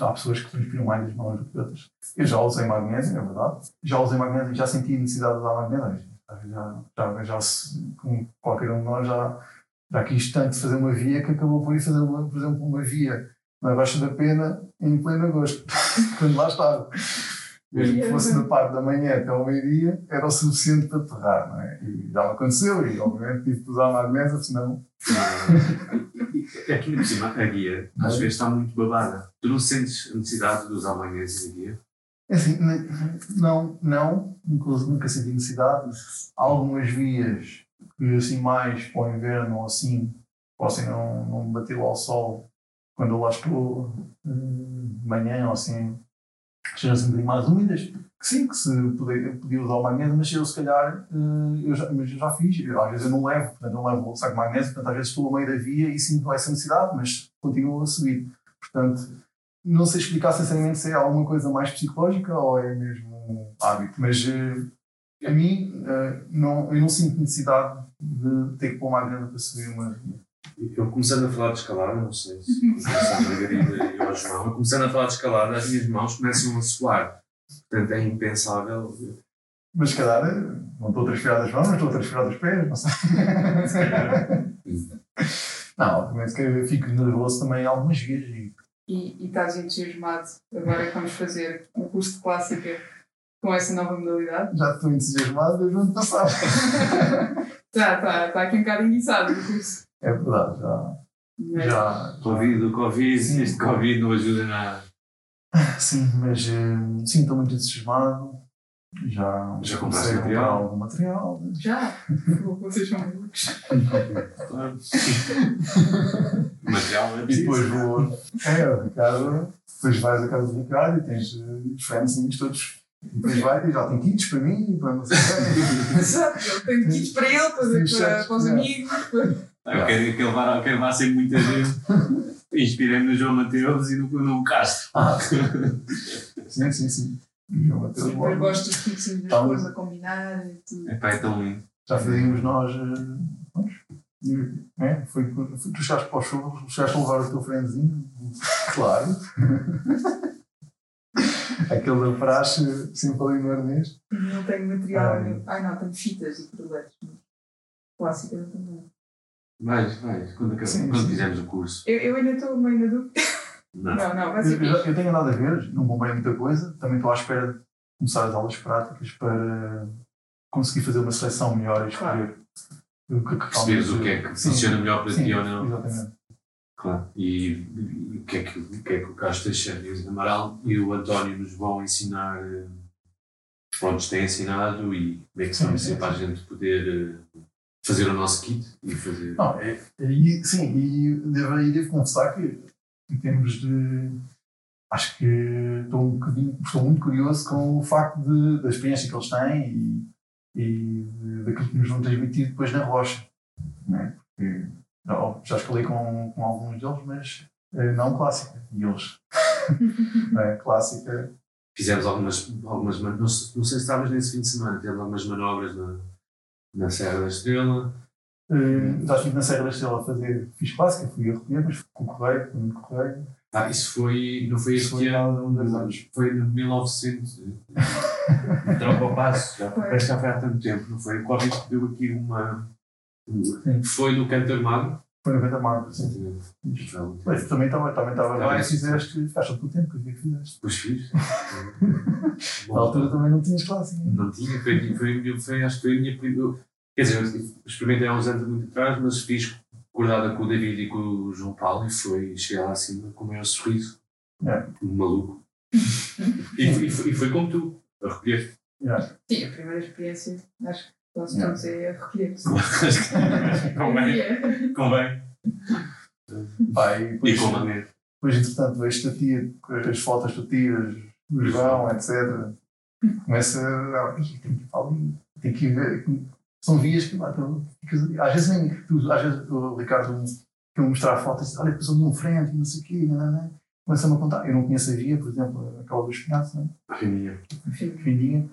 há pessoas que transpiram mais das mãos do que outras. Eu já usei magnésio, é verdade. Já usei magnésio e já senti necessidade de usar magnésio. Já, já, já, como qualquer um de nós, já, já quis tanto fazer uma via que acabou por ir fazer, uma, por exemplo, uma via na Baixa da Pena em pleno agosto, *laughs* quando lá estava. Mesmo que fosse na parte da manhã até ao meio-dia, era o suficiente para aterrar, não é? E já me aconteceu, e obviamente tive que usar magnésio, senão Aqui por cima, a guia, às vezes está muito babada. Tu não sentes a necessidade de usar magnésio na guia? É Assim, não, não, nunca, nunca senti necessidade. Há algumas vias que assim mais para o inverno ou assim possam não, não bater ao sol quando eu lá estou eh, de manhã ou assim, cheiras um bocadinho mais úmidas, que sim, que se podia, podia usar o magnésio, mas eu se calhar, eh, eu já, mas eu já fiz, eu, às vezes eu não levo, portanto não levo o saco de magnésio, portanto às vezes estou a meio da via e sinto essa necessidade, mas continuo a subir. Portanto, não sei explicar sinceramente se é alguma coisa mais psicológica ou é mesmo hábito, mas eh, a mim eh, não, eu não sinto necessidade de ter que pôr magnésio para subir uma via. Eu começando a falar de escalada, não sei se a Margarida e ao João, eu começando a falar de escalada, as minhas mãos começam a suar. Portanto, é impensável. Mas se calhar eh, não estou a transpirar das mãos, mas estou a transpirar dos pés, não sei. *laughs* Não, obviamente que eu fico nervoso também algumas vezes e E, e estás entusiasmado agora que vamos fazer um curso de clássica com essa nova modalidade? já estou entusiasmado desde o ano passado. Já, está, está aqui um bocado iniciado o curso. É verdade, já. Mas, já Covid, o Covid, Sim. este Covid não ajuda nada. *laughs* sim, mas eh, sim, estou muito entusiasmado. Já, Já compraste a comprar material? algum material. já, vocês são malucos. Claro. Material é E preciso. depois vou. É, o Ricardo. Depois vais à casa do Ricardo e tens eh, os friends todos. E depois vai e já tem kits para mim, para não sei o. *laughs* Exato, eu tenho kits para ele, para, para, para os é. amigos. para- Eu quero, quero, levar, eu quero levar sempre muita gente. *laughs* Inspirei-me no João Mateus e no, no Castro. Ah, sim, sim, sim. O João Mateus logo. gosto dos kits das Tá cores a combinar e tudo. Epá, é tão lindo. Já fazíamos nós. é, foi, foi, tu chegaste para o show, chegaste a levar o teu friendzinho, claro. *laughs* Aquele da praxe, sempre ali no Ernest. Não tenho material. Ai. nenhum. Ai não, tenho fitas e projetos. Clássica também. Vais, vais. Quando, acabamos- Sim, quando sim. fizermos o curso. Eu, eu ainda estou meio na dúvida. Não. Não, não, vai Eu, eu, eu tenho andado a ver, não comprei muita coisa, também estou à espera de começar as aulas práticas para conseguir fazer uma seleção melhor e escolher. o que- que Perceberes o que é que Sim, funciona melhor para sim, ti ou não. Exatamente. Claro. E, e o que é que o que é que o Carlos Teixeira e o Amaral e o António nos vão ensinar? eh, nos têm ensinado e como é que Sim, vai ser para a gente poder eh, fazer o nosso kit e fazer. Não, é, e, sim, e devo, e devo confessar que, em termos de. Acho que estou, um bocadinho, estou muito curioso com o facto de, da experiência que eles têm e, e daquilo que nos vão transmitir depois na rocha. Não é? Porque, já, já escalei com, com alguns deles, mas eh, não clássica. E eles. *laughs* não é? Clássica. Fizemos algumas, algumas não, não sei se estavas nesse fim de semana, fizemos algumas manobras na, na Serra da Estrela. Eh, já estive na Serra da Estrela a fazer. Fiz clássica, fui a recolher, mas com o correio, com o correio. Ah, isso foi, não foi Isso este ano, um, dois anos. foi em 1900. Troca ao passo, já, Foi. parece que já foi há tanto tempo, não foi? O Covid deu aqui uma. Sim. Foi no Canto Armado. Foi 90 marcos. Sim. Exatamente. Já- Mas também estava também estava lá e fizeste, ficaste todo o tempo que eu vi que fizeste. Depois fiz. *laughs* Na altura também não tinhas clássico. Não tinha, foi, foi, foi, acho que foi a minha primeira. Quer dizer, eu experimentei há uns anos muito atrás, mas fiz acordada com o David e com o João Paulo e foi, cheguei lá acima com o maior sorriso. É. Um maluco. *laughs* e, e, foi, e foi como tu, a recolher. Yeah. Sim, a primeira experiência, acho que posso Yeah. dizer, é recolher-se. *laughs* convém, convém. Pá, e E depois, com a mente. depois entretanto, vejo-te a tia, as fotos que tu tiras, o João, etc. Começa a. "Ih, Tem que ir para ali, tem que ir ver. São vias que. pá, tu ficas ali. Às vezes nem. Tu, às vezes o Ricardo quer mostrar fotos e diz: Olha, depois ali um frente e não sei o quê. Começa-me a contar. Eu não conheço a via, por exemplo, aquela dos pinhaços, não é? Reninha. Enfim, Findinha,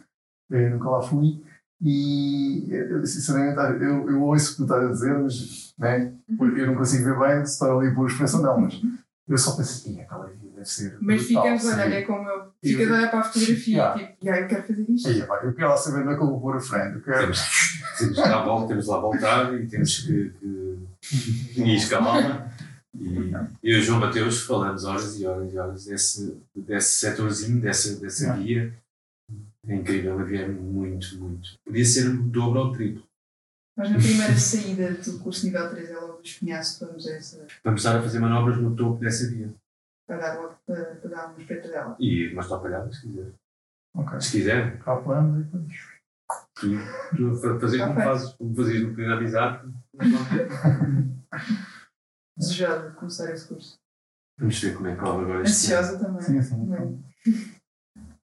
eu nunca lá fui. E eu, sinceramente, eu, eu ouço o que tu estás a dizer, mas né, eu não consigo ver bem se está ali por expressão, não. Mas eu só penso, "Ih, aquela vida deve ser. Mas ficas a olhar, sim." é como eu. Ficas a olhar para a fotografia Yeah. e tipo, "Ya, eu quero fazer isto. Pá, Eu quero lá saber onde é que eu vou pôr a frente. Eu quero. Temos, temos, que lá voltar, temos lá voltar e temos que, que escalá-la. E eu e o João Mateus falamos horas e horas e horas desse, desse setorzinho, dessa, dessa Yeah. guia. É incrível, a via é muito, muito. Podia ser o dobro ou o triplo. Mas na primeira saída do curso nível 3 é logo dos pinhaços, vamos a essa, Vamos estar a fazer manobras no topo dessa via. para dar logo para, para dar uma espreita dela. E umas topalhadas, se quiser. Ok. Se quiser, plano e depois. tu, tu fa- fazer como fazes, como fazias no primeiro amizade. *laughs* Desejado de começar esse curso. Vamos ver como é que corre agora. Ansiosa também. Sim, sim. Bem,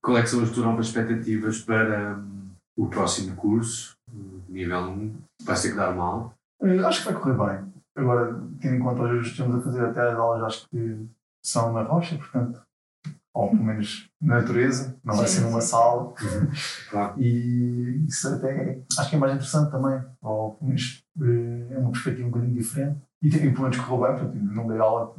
Qual é que são as tuas expectativas para hum, o próximo curso, nível 1? Vai ter que dar mal. Eh, acho que vai correr bem. Agora, tendo em conta hoje que estamos a fazer até as aulas, acho que são na rocha, portanto, ou pelo menos na natureza, não vai ser numa sala. Claro. E isso até acho que é mais interessante também, ou pelo menos eh, é uma perspectiva um bocadinho diferente. E, tem- e pelo menos correu bem, portanto, não dei aula,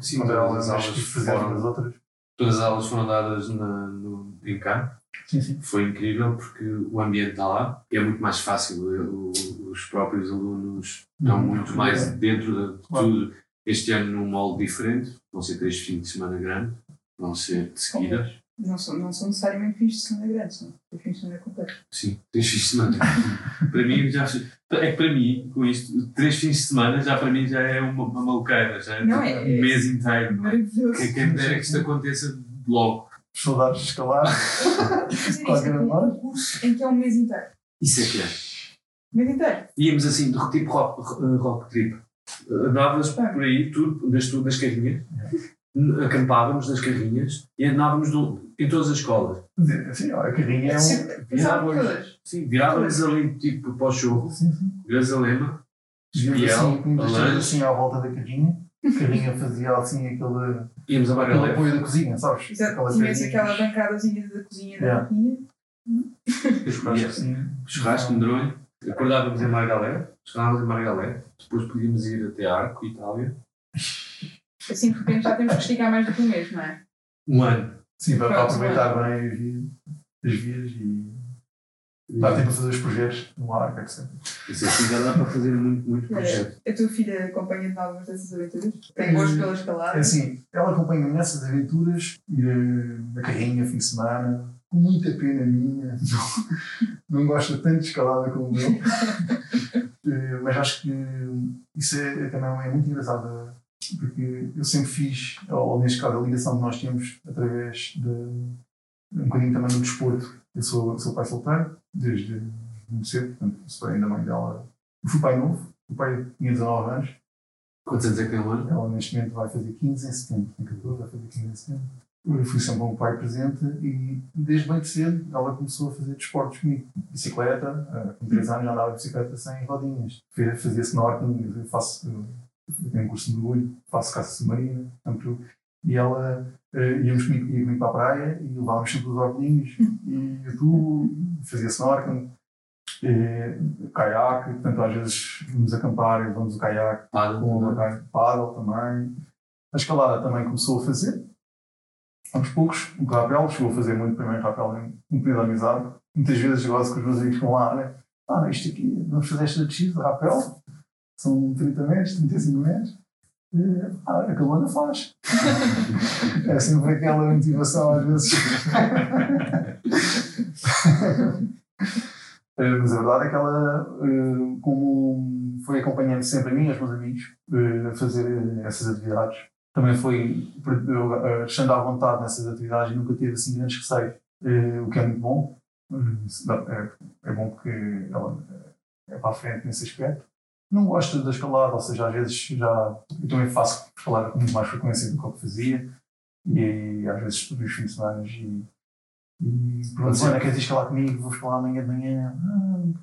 Sim, não dei aula, aulas fazer as outras. Todas as aulas foram dadas na, no, em cá. Sim, sim. Foi incrível porque o ambiente está lá é muito mais fácil. O- o- os próprios alunos estão Uhum. muito mais dentro de Claro. tudo. Este ano num molde diferente. Vão ser três fins de semana grandes. Vão ser de seguida. Não são, não são necessariamente fins de semana grandes, são fins de semana completos. Sim, três fins de semana. para mim, já, é que para mim, com isto, três fins de semana já para mim já é uma, uma maluqueira. Já é Não, tipo é- um mês inteiro. não é? Maravilhoso. Que quem me dera que isto aconteça logo. Saudades de escalar. Qualquer hora. um curso em que é um mês inteiro. Isso é que é. Um mês inteiro. Íamos assim, do tipo rock, rock trip. Andávamos por aí, tudo, nas, tudo, nas carrinhas, acampávamos nas carrinhas e andávamos no- em todas as escolas. Sim, a carrinha é um. Sempre, pensava virávamos, sim, virávamos ali tipo para o sim. Grazalema, Espiel, assim, Alange. assim à volta da carrinha. A carrinha fazia assim aquele, íamos a aquele apoio da cozinha, sabes? Exato. Carrinha. aquela bancadazinha da cozinha da Yeah. Churrasco assim. Churrasco medronho, acordávamos em Margalé, chegávamos em Margalé, depois podíamos ir até Arco, Itália. Assim, de repente já temos que esticar mais do que um mês, não é? Um ano. Sim, para, para Pronto, aproveitar bem as vias, as vias e dar tempo a fazer os projetos no ar, etc. Isso assim já dá para fazer muito, muito projeto. A tua filha acompanha-te em algumas dessas aventuras? Tem gosto pela escalada? É assim, ela acompanha-me nessas aventuras, ir eh, na carrinha, fim de semana, com muita pena minha, *laughs* não, não gosta tanto de escalada como eu. *laughs* Eh, Mas acho que isso é, é também é muito engraçado, porque eu sempre fiz, ou neste caso, a ligação que nós temos através de um bocadinho também do desporto. Eu sou, sou pai solteiro, desde muito cedo, portanto, sou ainda mãe dela. Eu fui pai novo, o pai tinha 19 anos, Quantos anos é que tem ano? ela neste momento vai fazer 15 em setembro, tem 14, vai fazer 15 em setembro. Eu fui sempre um pai presente e desde bem cedo ela começou a fazer desportos comigo. Bicicleta, eh, com 3 anos já andava de bicicleta sem rodinhas. Fazia snorkeling, eu faço, eu tenho um curso de mergulho, faço caça submarina, portanto, e ela eh, íamos comigo, ia comigo para a praia e levávamos sempre os óculos e o tubo, fazia snorkeling. eh, caiaque, portanto às vezes vamos acampar e levamos o caiaque Para. com o paddle também. A escalada também começou a fazer. Aos poucos, o rapel, chegou a fazer muito primeiro rapel em um período de amizade. Muitas vezes gosto com os meus amigos que vão lá, né? Ah, isto aqui, vamos fazer esta descida de rapel. São 30 metros, 35 metros. Eh, Ah, a Calona faz. *laughs* é sempre aquela motivação às vezes. *laughs* Eh, Mas a verdade é que ela, eh, como foi acompanhando sempre a mim e aos meus amigos a fazer essas atividades, também foi estando à vontade nessas atividades e nunca teve assim grandes receios, o que é muito bom. É, é bom porque ela é para a frente nesse aspecto. Não gosta da escalada, ou seja, às vezes já. Eu também faço escalada com muito mais frequência do que eu fazia, e aí às vezes todos os fins de semana e e pronto, olha, queres ir escalar comigo? Vou escalar amanhã de manhã.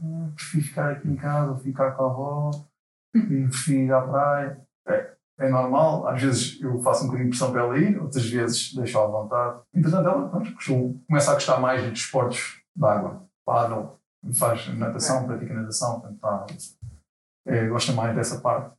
Ah, prefiro ficar aqui em casa, ou ficar com a avó, prefiro ir à praia. É, é normal, às vezes eu faço um bocadinho de pressão para ela ir, outras vezes deixo à vontade. Entretanto, ela pronto, começa a gostar mais de desportos de água, paddle, faz natação, pratica natação, portanto, tá, é, gosta mais dessa parte.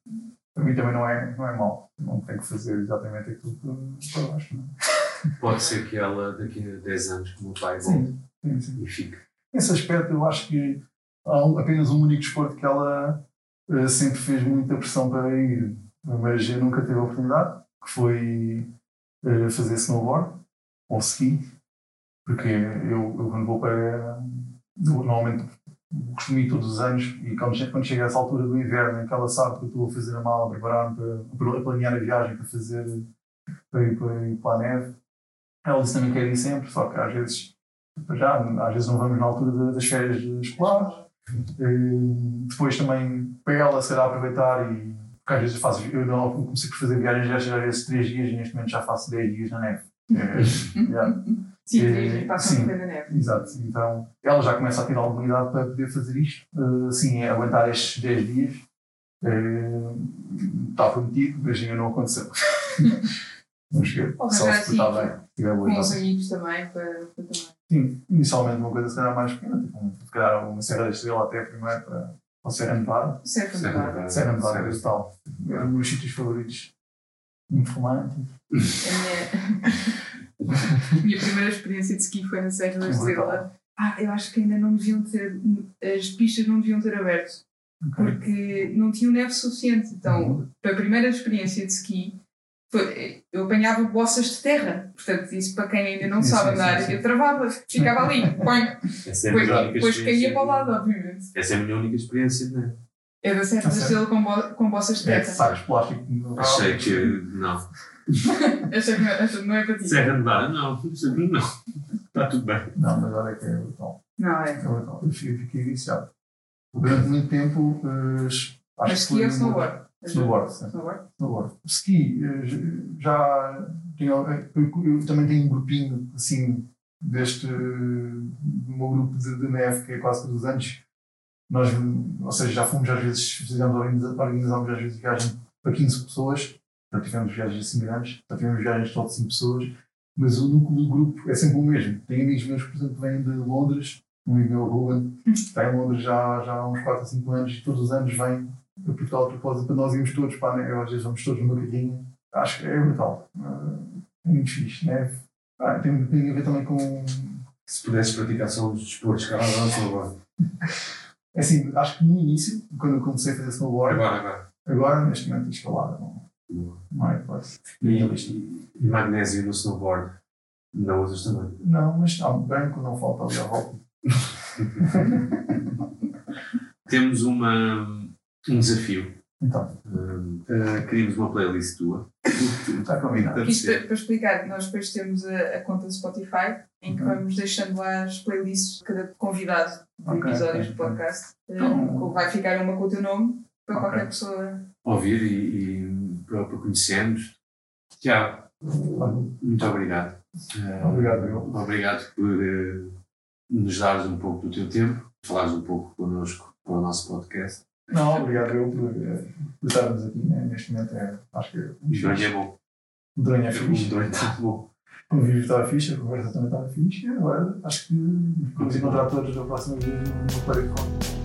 Para mim também não é, não é mau, não tenho que fazer exatamente aquilo que eu. Não? é? Pode ser que ela daqui a 10 anos, como o pai, volte Sim, sim, e fique. Nesse aspecto, eu acho que há apenas um único desporto que ela eh, sempre fez muita pressão para ir, mas eu nunca tive a oportunidade, que foi eh, fazer snowboard ou ski, porque eu, eu quando vou para. normalmente costumo todos os anos e quando, che- quando chega a essa altura do inverno em que ela sabe que eu estou a fazer a mala, a preparar-me para, para planear a viagem para fazer para ir para, ir para a neve, ela disse também quer ir sempre, só que às vezes já, às vezes não vamos na altura da- das férias escolares. Eh, Depois também para ela será aproveitar e porque às vezes faço, eu não comecei por fazer viagens às vezes 3 dias e neste momento já faço 10 dias na neve. *laughs* É, yeah. Sim, Eh, e passam da neve. Exato, então ela já começa a ter alguma idade para poder fazer isto, assim, aguentar estes 10 dias. Uh, está prometido, mas ainda não aconteceu. *laughs* Vamos ver, Ou só se portar bem. se tiver boa Com os amigos também, para, para também. Sim, inicialmente uma coisa se calhar mais pequena, tipo, um- se calhar uma Serra da Estrela até primeiro para, para a Serra Nevada. Serra Nevada. Serra Nevada é tal. É um dos meus sítios favoritos. Muito romântico. A *laughs* minha, *laughs* a minha primeira experiência de ski foi na Serra da Estrela. Ah, eu acho que ainda não deviam ter. As pistas não deviam ter aberto. Porque não tinham neve suficiente. Então, para a primeira experiência de ski, foi- eu apanhava bossas de terra. Portanto, isso para quem ainda não Sim, sabe sim, andar, sim, sim. eu travava, ficava ali. põe. Essa é a Depois, depois caía para o lado, obviamente. Essa é a minha única experiência, né? É da Serra Ah, da? Estrela com, bo com bossas de É, terra. sais plástico no Achei que. Não. Não, achei que não é para ti. Serra Nevada, não. Isso aqui não. Está tudo bem. Não, mas olha que é brutal. Não, é. É brutal. Eu fiquei, fiquei viciado. Durante muito tempo, eh, acho Mas que ski foi ou uma- snowboard? Snowboard, sim. Snowboard? snowboard. Ski, eh, já tinha, eu, eu também tenho um grupinho assim deste meu grupo de, de neve que é quase todos os anos. Nós, ou seja, já fomos às vezes, fizemos, organiza- organizámos às vezes viagem para 15 pessoas, já tivemos viagens assim grandes, já tivemos viagens só de 5 pessoas, mas o núcleo do grupo é sempre o mesmo. Tem amigos meus, por exemplo, que vêm de Londres, um amigo meu, Ruben, está em Londres já, já há uns 4 ou 5 anos e todos os anos vem a Portugal de propósito para nós irmos todos para a neve, às vezes vamos todos numa carrinha. Acho que é brutal. É muito fixe, neve. Ah, tem, tem a ver também com. Se pudesses praticar só os desportos, cara, não agora. é Assim, acho que no início, quando eu comecei a fazer snowboard, Agora, agora. agora neste momento a escalada não, não é. E, e, e magnésio no snowboard. Não usas também. Não, mas há branco não falta ali à volta. *laughs* Temos uma, um desafio. Então, Hum, uh, queríamos uma playlist tua. está combinado. Isto para, para explicar, nós depois temos a, a conta do Spotify em que vamos deixando lá as playlists de cada convidado de Ok, episódios ok, do podcast. Então- Eh, vai ficar uma com o teu nome para qualquer pessoa. Ouvir e, e para, para conhecermos. Tiago, muito obrigado. Uh, Obrigado, eu. Obrigado por uh, nos dares um pouco do teu tempo, falares um pouco connosco para o nosso podcast. Não, obrigado eu por, eh, por estarmos aqui né? neste momento. É, acho que O Medonho é bom. o drone é O fixe. Medonho está bom. O convívio estava fixe, a conversa também estava fixe. E agora acho que vamos encontrar todos da próxima vez no Conta.